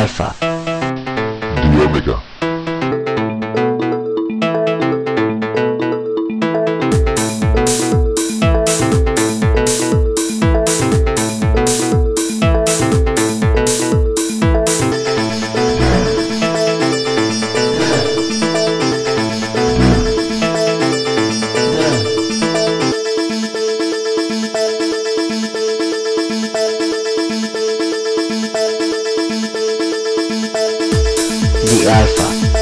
Alpha. The Omega. the Alpha.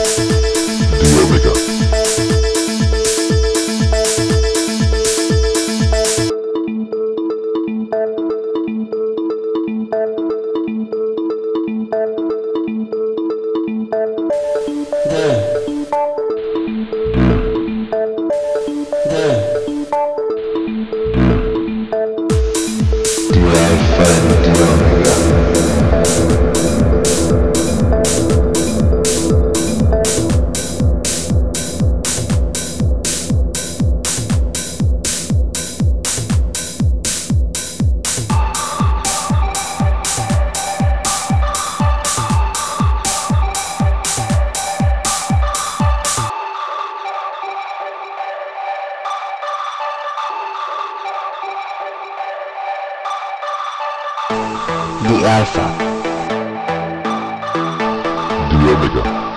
The Alpha. The Omega.